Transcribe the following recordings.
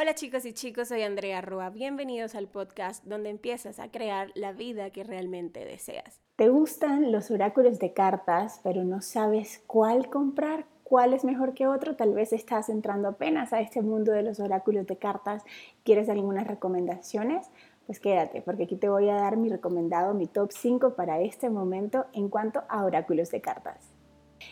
Hola chicos y chicos, soy Andrea Roa. Bienvenidos al podcast donde empiezas a crear la vida que realmente deseas. ¿Te gustan los oráculos de cartas, pero no sabes cuál comprar? ¿Cuál es mejor que otro? Tal vez estás entrando apenas a este mundo de los oráculos de cartas. ¿Quieres algunas recomendaciones? Pues quédate, porque aquí te voy a dar mi recomendado, mi top 5 para este momento en cuanto a oráculos de cartas.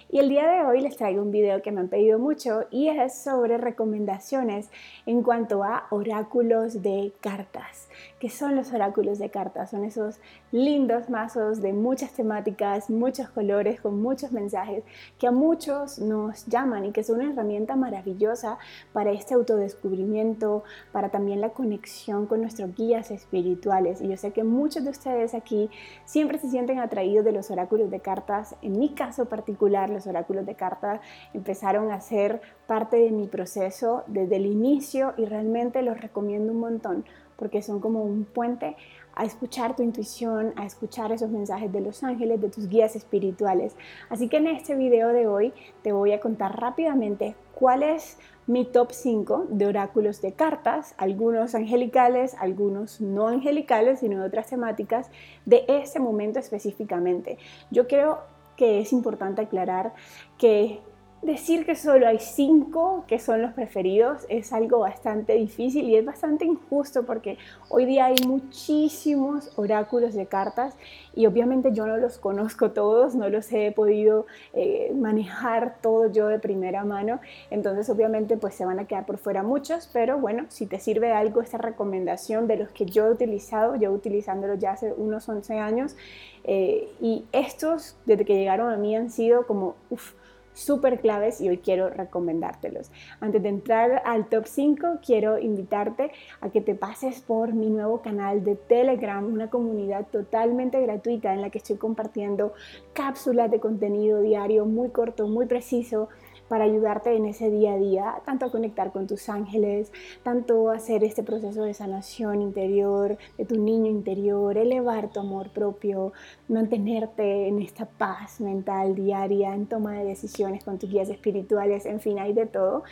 Y el día de hoy les traigo un video que me han pedido mucho y es sobre recomendaciones en cuanto a oráculos de cartas. ¿Qué son los oráculos de cartas? Son esos lindos mazos de muchas temáticas, muchos colores, con muchos mensajes que a muchos nos llaman y que son una herramienta maravillosa para este autodescubrimiento, para también la conexión con nuestros guías espirituales. Y yo sé que muchos de ustedes aquí siempre se sienten atraídos de los oráculos de cartas. En mi caso particular, los oráculos de cartas empezaron a ser parte de mi proceso desde el inicio y realmente los recomiendo un montón porque son como un puente a escuchar tu intuición, a escuchar esos mensajes de los ángeles, de tus guías espirituales. Así que en este video de hoy te voy a contar rápidamente cuál es mi top 5 de oráculos de cartas, algunos angelicales, algunos no angelicales, sino de otras temáticas, de ese momento específicamente. Yo creo que es importante aclarar que decir que solo hay cinco que son los preferidos es algo bastante difícil y es bastante injusto porque hoy día hay muchísimos oráculos de cartas y obviamente yo no los conozco todos, no los he podido eh, manejar todo yo de primera mano, entonces obviamente pues se van a quedar por fuera muchos, pero bueno, si te sirve algo esta recomendación de los que yo he utilizado, yo utilizándolos ya hace unos 11 años eh, y estos desde que llegaron a mí han sido como, uff, súper claves y hoy quiero recomendártelos. Antes de entrar al top 5, quiero invitarte a que te pases por mi nuevo canal de Telegram, una comunidad totalmente gratuita en la que estoy compartiendo cápsulas de contenido diario muy corto, muy preciso para ayudarte en ese día a día, tanto a conectar con tus ángeles, tanto a hacer este proceso de sanación interior, de tu niño interior, elevar tu amor propio, mantenerte en esta paz mental diaria, en toma de decisiones con tus guías espirituales, en fin, hay de todo.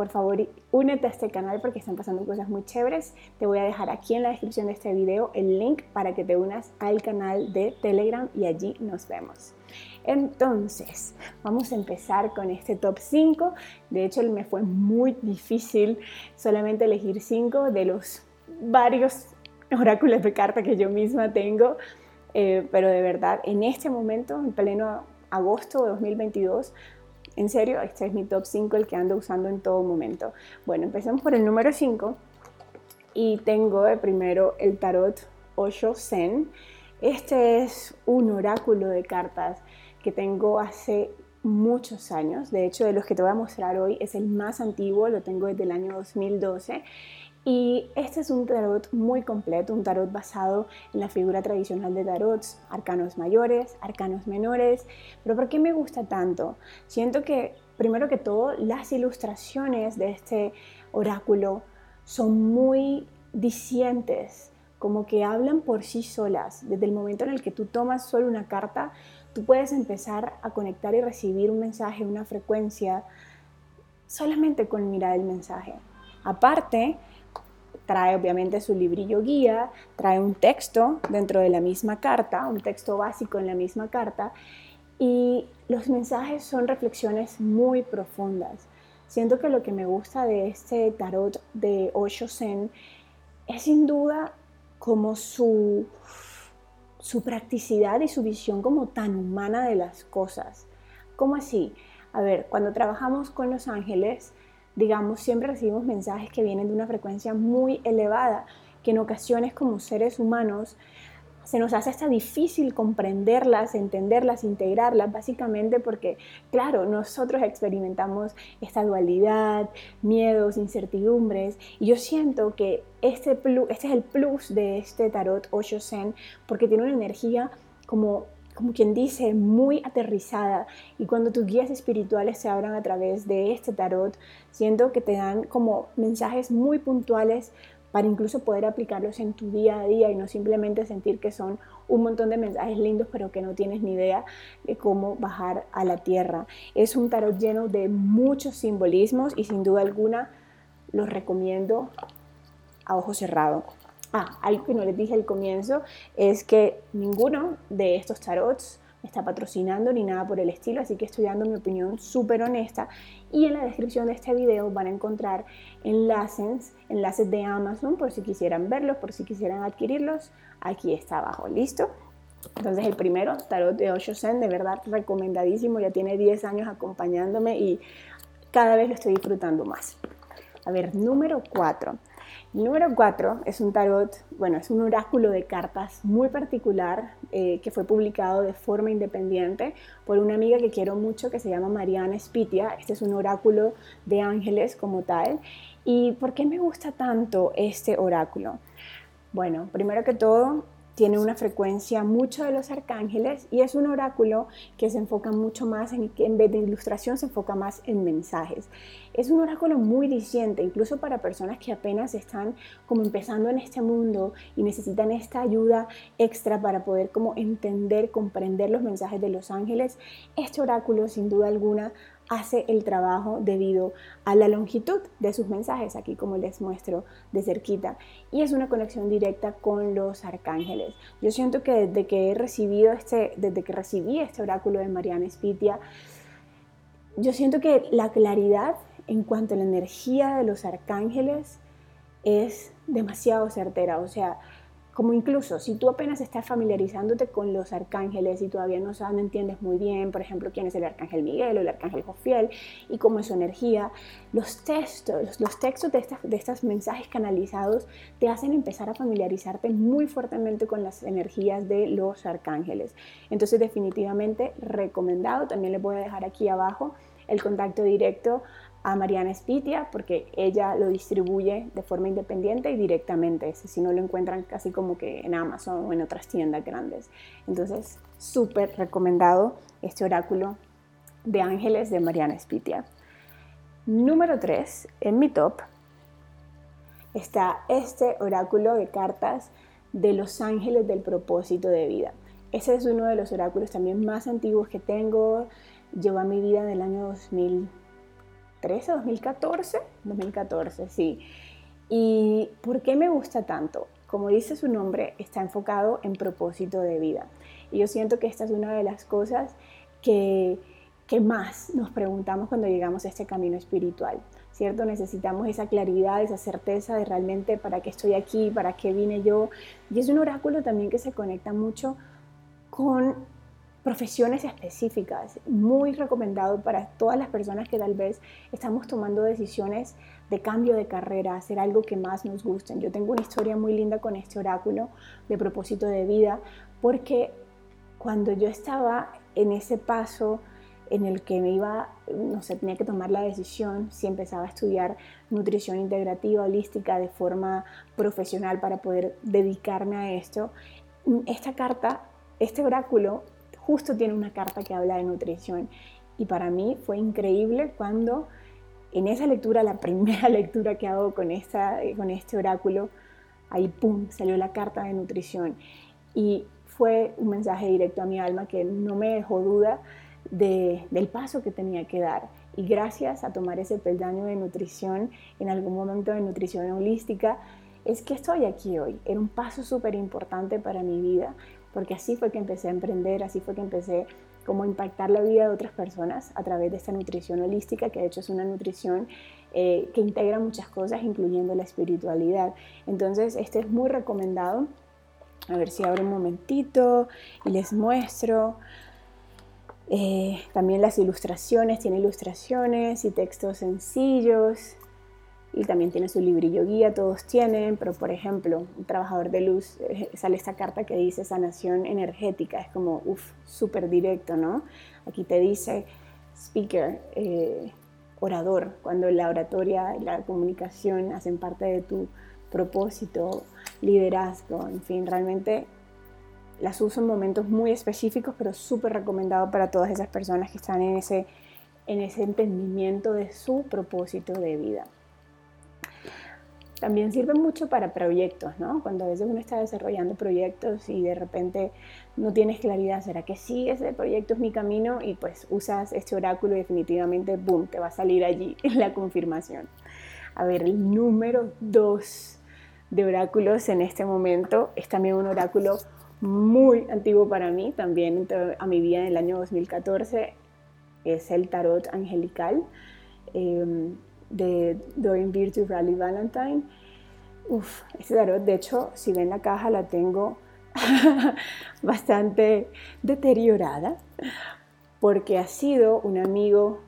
Por favor, únete a este canal porque están pasando cosas muy chéveres. Te voy a dejar aquí en la descripción de este video el link para que te unas al canal de Telegram y allí nos vemos. Entonces, vamos a empezar con este top 5. De hecho, me fue muy difícil solamente elegir 5 de los varios oráculos de carta que yo misma tengo. Eh, pero de verdad, en este momento, en pleno agosto de 2022, en serio, este es mi top 5, el que ando usando en todo momento. Bueno, empecemos por el número 5 y tengo de primero el tarot Osho Zen. Este es un oráculo de cartas que tengo hace muchos años. De hecho, de los que te voy a mostrar hoy es el más antiguo, lo tengo desde el año 2012. Y este es un tarot muy completo, un tarot basado en la figura tradicional de tarots, arcanos mayores, arcanos menores. Pero ¿por qué me gusta tanto? Siento que, primero que todo, las ilustraciones de este oráculo son muy dicientes, como que hablan por sí solas. Desde el momento en el que tú tomas solo una carta, tú puedes empezar a conectar y recibir un mensaje, una frecuencia, solamente con mirar el mensaje. Aparte, trae obviamente su librillo guía, trae un texto dentro de la misma carta, un texto básico en la misma carta, y los mensajes son reflexiones muy profundas. Siento que lo que me gusta de este tarot de Osho Zen es sin duda como su su practicidad y su visión como tan humana de las cosas. ¿Cómo así? A ver, cuando trabajamos con los ángeles, digamos, siempre recibimos mensajes que vienen de una frecuencia muy elevada, que en ocasiones como seres humanos se nos hace hasta difícil comprenderlas, entenderlas, integrarlas, básicamente porque, claro, nosotros experimentamos esta dualidad, miedos, incertidumbres, y yo siento que este, este es el plus de este tarot Osho Zen, porque tiene una energía como como quien dice, muy aterrizada. Y cuando tus guías espirituales se abran a través de este tarot, siento que te dan como mensajes muy puntuales para incluso poder aplicarlos en tu día a día y no simplemente sentir que son un montón de mensajes lindos pero que no tienes ni idea de cómo bajar a la tierra. Es un tarot lleno de muchos simbolismos y sin duda alguna los recomiendo a ojo cerrado. Ah, algo que no les dije al comienzo es que ninguno de estos tarots me está patrocinando ni nada por el estilo, así que estoy dando mi opinión súper honesta. Y en la descripción de este video van a encontrar enlaces, enlaces de Amazon por si quisieran verlos, por si quisieran adquirirlos. Aquí está abajo, ¿listo? Entonces el primero, Tarot de Osho Zen, de verdad recomendadísimo, ya tiene 10 años acompañándome y cada vez lo estoy disfrutando más. A ver, número 4. Número 4 es un tarot, bueno, es un oráculo de cartas muy particular eh, que fue publicado de forma independiente por una amiga que quiero mucho que se llama Mariana Spitia. Este es un oráculo de ángeles como tal. ¿Y por qué me gusta tanto este oráculo? Bueno, primero que todo, tiene una frecuencia mucho de los arcángeles y es un oráculo que se enfoca mucho más en, en vez de ilustración, se enfoca más en mensajes. Es un oráculo muy diciente, incluso para personas que apenas están como empezando en este mundo y necesitan esta ayuda extra para poder como entender, comprender los mensajes de los ángeles. Este oráculo sin duda alguna hace el trabajo debido a la longitud de sus mensajes, aquí como les muestro de cerquita, y es una conexión directa con los arcángeles. Yo siento que desde que he recibido este, desde que recibí este oráculo de Mariana Spitia, yo siento que la claridad en cuanto a la energía de los arcángeles es demasiado certera, o sea, como incluso si tú apenas estás familiarizándote con los arcángeles y todavía no, sabes, no entiendes muy bien, por ejemplo, quién es el arcángel Miguel o el arcángel Jofiel y cómo es su energía, los textos, los textos de, de estos mensajes canalizados te hacen empezar a familiarizarte muy fuertemente con las energías de los arcángeles. Entonces definitivamente recomendado, también les voy a dejar aquí abajo el contacto directo a Mariana Spitia porque ella lo distribuye de forma independiente y directamente, si no lo encuentran casi como que en Amazon o en otras tiendas grandes. Entonces, súper recomendado este oráculo de ángeles de Mariana Spitia. Número 3, en mi top, está este oráculo de cartas de los ángeles del propósito de vida. Ese es uno de los oráculos también más antiguos que tengo. Llevo a mi vida del año 2000 2013, 2014, 2014, sí. ¿Y por qué me gusta tanto? Como dice su nombre, está enfocado en propósito de vida. Y yo siento que esta es una de las cosas que, que más nos preguntamos cuando llegamos a este camino espiritual. ¿Cierto? Necesitamos esa claridad, esa certeza de realmente para qué estoy aquí, para qué vine yo. Y es un oráculo también que se conecta mucho con profesiones específicas, muy recomendado para todas las personas que tal vez estamos tomando decisiones de cambio de carrera, hacer algo que más nos guste. Yo tengo una historia muy linda con este oráculo de propósito de vida, porque cuando yo estaba en ese paso en el que me iba, no sé, tenía que tomar la decisión si empezaba a estudiar nutrición integrativa, holística de forma profesional para poder dedicarme a esto, esta carta, este oráculo justo tiene una carta que habla de nutrición. Y para mí fue increíble cuando en esa lectura, la primera lectura que hago con, esta, con este oráculo, ahí pum, salió la carta de nutrición. Y fue un mensaje directo a mi alma que no me dejó duda de, del paso que tenía que dar. Y gracias a tomar ese peldaño de nutrición, en algún momento de nutrición holística, es que estoy aquí hoy. Era un paso súper importante para mi vida, porque así fue que empecé a emprender, así fue que empecé como impactar la vida de otras personas a través de esta nutrición holística, que de hecho es una nutrición eh, que integra muchas cosas, incluyendo la espiritualidad. Entonces, este es muy recomendado. A ver si abro un momentito y les muestro. Eh, también las ilustraciones, tiene ilustraciones y textos sencillos y también tiene su librillo guía, todos tienen, pero por ejemplo, un trabajador de luz, eh, sale esta carta que dice sanación energética, es como, uff, súper directo, ¿no? Aquí te dice speaker, eh, orador, cuando la oratoria y la comunicación hacen parte de tu propósito, liderazgo, en fin, realmente las uso en momentos muy específicos, pero súper recomendado para todas esas personas que están en ese, en ese entendimiento de su propósito de vida. También sirve mucho para proyectos, ¿no? Cuando a veces uno está desarrollando proyectos y de repente no tienes claridad, ¿será que sí ese proyecto es mi camino? Y pues usas este oráculo y definitivamente, ¡boom!, te va a salir allí la confirmación. A ver, el número 2 de oráculos en este momento es también un oráculo muy antiguo para mí, también a mi vida en el año 2014, es el tarot angelical em, de Doreen Virtue Rally Valentine. Uf, este tarot, de hecho, si ven la caja, la tengo bastante deteriorada porque ha sido un amigo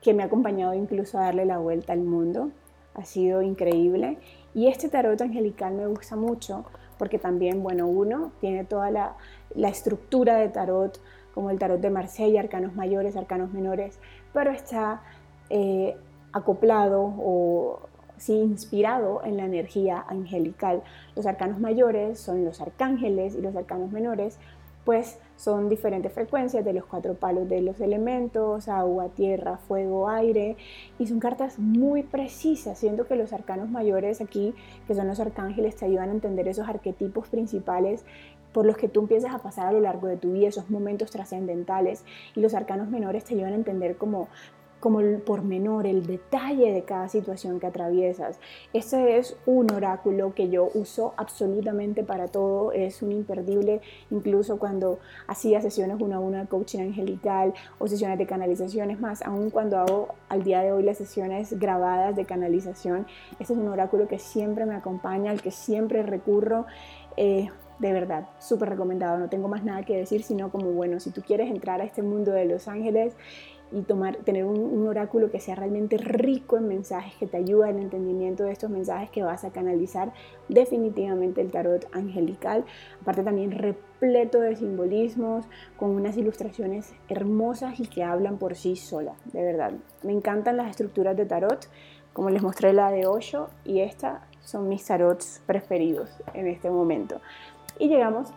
que me ha acompañado incluso a darle la vuelta al mundo. Ha sido increíble. Y este tarot angelical me gusta mucho porque también, bueno, uno tiene toda la, estructura de tarot, como el tarot de Marsella, arcanos mayores, arcanos menores, pero está eh, acoplado o sí, inspirado en la energía angelical. Los arcanos mayores son los arcángeles y los arcanos menores pues son diferentes frecuencias de los cuatro palos de los elementos, agua, tierra, fuego, aire, y son cartas muy precisas, siendo que los arcanos mayores aquí, que son los arcángeles, te ayudan a entender esos arquetipos principales por los que tú empiezas a pasar a lo largo de tu vida, esos momentos trascendentales, y los arcanos menores te ayudan a entender como como el pormenor, el detalle de cada situación que atraviesas. Este es un oráculo que yo uso absolutamente para todo, es un imperdible, incluso cuando hacía sesiones uno a uno de coaching angelical o sesiones de canalizaciones más, aún cuando hago al día de hoy las sesiones grabadas de canalización, este es un oráculo que siempre me acompaña, al que siempre recurro. Eh, de verdad, súper recomendado. No tengo más nada que decir, sino como, bueno, si tú quieres entrar a este mundo de los ángeles y tener un, oráculo que sea realmente rico en mensajes, que te ayude al entendimiento de estos mensajes que vas a canalizar, definitivamente el tarot angelical. Aparte también repleto de simbolismos, con unas ilustraciones hermosas y que hablan por sí solas, de verdad. Me encantan las estructuras de tarot, como les mostré la de Osho y esta son mis tarots preferidos en este momento. Y llegamos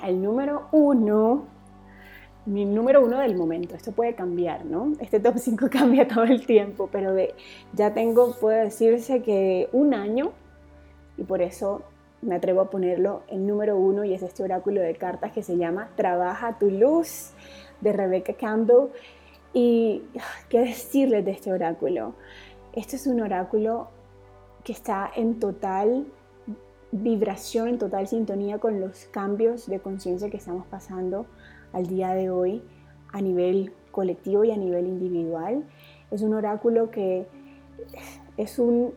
al número uno mi número uno del momento. Esto puede cambiar, ¿no? Este top 5 cambia todo el tiempo, pero de, ya tengo, puede decirse que un año, y por eso me atrevo a ponerlo en número uno, y es este oráculo de cartas que se llama Trabaja tu luz, de Rebecca Campbell. Y qué decirles de este oráculo. Este es un oráculo que está en total vibración, en total sintonía con los cambios de conciencia que estamos pasando al día de hoy a nivel colectivo y a nivel individual. Es un oráculo que es un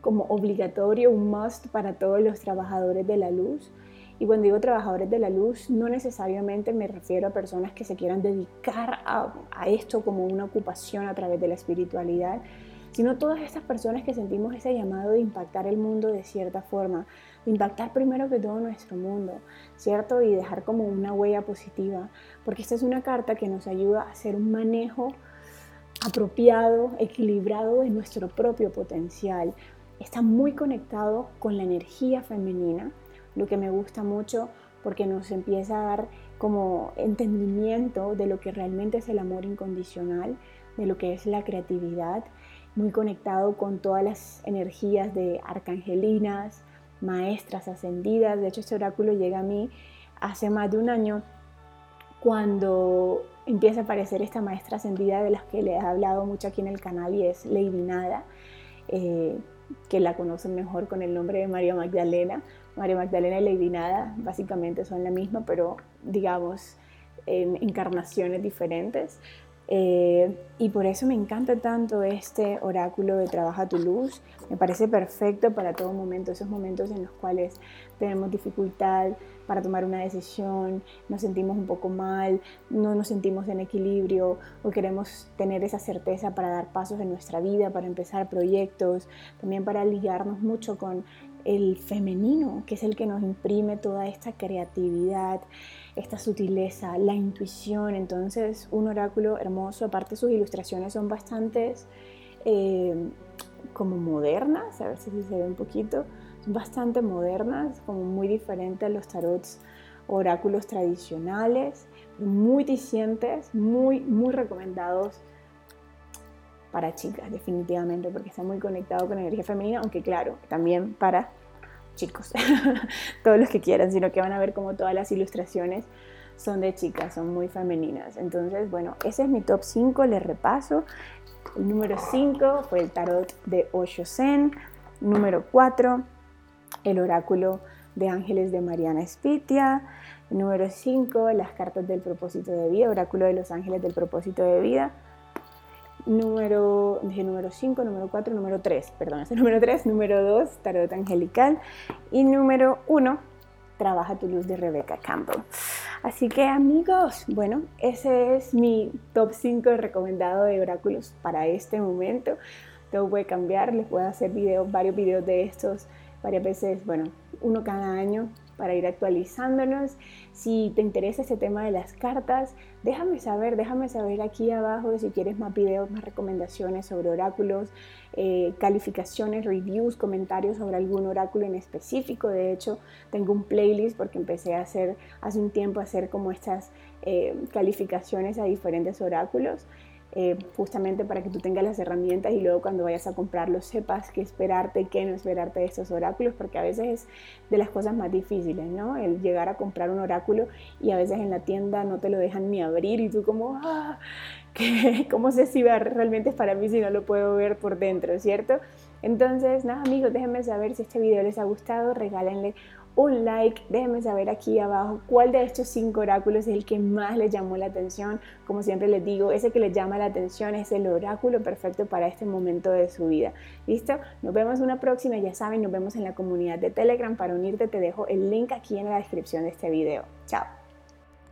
como obligatorio, un must para todos los trabajadores de la luz. Y cuando digo trabajadores de la luz, no necesariamente me refiero a personas que se quieran dedicar a, a esto como una ocupación a través de la espiritualidad, sino todas estas personas que sentimos ese llamado de impactar el mundo de cierta forma, de impactar primero que todo nuestro mundo, ¿cierto? Y dejar como una huella positiva, porque esta es una carta que nos ayuda a hacer un manejo apropiado, equilibrado de nuestro propio potencial. Está muy conectado con la energía femenina, lo que me gusta mucho porque nos empieza a dar como entendimiento de lo que realmente es el amor incondicional, de lo que es la creatividad muy conectado con todas las energías de arcangelinas, maestras ascendidas. De hecho, este oráculo llega a mí hace más de un año cuando empieza a aparecer esta maestra ascendida de las que les he hablado mucho aquí en el canal y es Lady Nada, eh, que la conocen mejor con el nombre de María Magdalena. María Magdalena y Lady Nada básicamente son la misma, pero digamos en encarnaciones diferentes. Eh, y por eso me encanta tanto este oráculo de Trabaja tu luz. Me parece perfecto para todo momento, esos momentos en los cuales tenemos dificultad para tomar una decisión, nos sentimos un poco mal, no nos sentimos en equilibrio o queremos tener esa certeza para dar pasos en nuestra vida, para empezar proyectos, también para ligarnos mucho con el femenino, que es el que nos imprime toda esta creatividad, esta sutileza, la intuición. Entonces, un oráculo hermoso. Aparte, sus ilustraciones son bastante eh, como modernas, a ver si se ve un poquito. Son bastante modernas, como muy diferentes a los tarots oráculos tradicionales, muy dicientes, muy, muy recomendados para chicas, definitivamente, porque está muy conectado con energía femenina, aunque claro, también para chicos, todos los que quieran, sino que van a ver como todas las ilustraciones son de chicas, son muy femeninas. Entonces, bueno, ese es mi top 5, les repaso. El número 5 fue el tarot de Osho Zen. Número 4, el oráculo de ángeles de Mariana Spitia. Número 5, las cartas del propósito de vida, oráculo de los ángeles del propósito de vida. Número, dije número 5, número 4, número 3, perdón, ese número 3, número 2, tarot angelical. Y número 1, trabaja tu luz de Rebecca Campbell. Así que amigos, bueno, ese es mi top 5 recomendado de oráculos para este momento. Todo puede cambiar, les puedo hacer videos, varios videos de estos varias veces, bueno, uno cada año para ir actualizándonos. Si te interesa este tema de las cartas, déjame saber, déjame saber aquí abajo si quieres más videos, más recomendaciones sobre oráculos, eh, calificaciones, reviews, comentarios sobre algún oráculo en específico. De hecho, tengo un playlist porque empecé a hacer hace un tiempo a hacer como estas eh, calificaciones a diferentes oráculos. Eh, justamente para que tú tengas las herramientas y luego cuando vayas a comprarlo sepas qué esperarte y qué no esperarte de estos oráculos, porque a veces es de las cosas más difíciles, ¿no? El llegar a comprar un oráculo y a veces en la tienda no te lo dejan ni abrir y tú como, ah, ¿cómo sé si realmente es para mí si no lo puedo ver por dentro, ¿cierto? Entonces, nada amigos, déjenme saber si este video les ha gustado, regálenle un like, déjenme saber aquí abajo cuál de estos cinco oráculos es el que más les llamó la atención. Como siempre les digo, ese que les llama la atención es el oráculo perfecto para este momento de su vida. ¿Listo? Nos vemos una próxima, ya saben, nos vemos en la comunidad de Telegram. Para unirte te dejo el link aquí en la descripción de este video. Chao.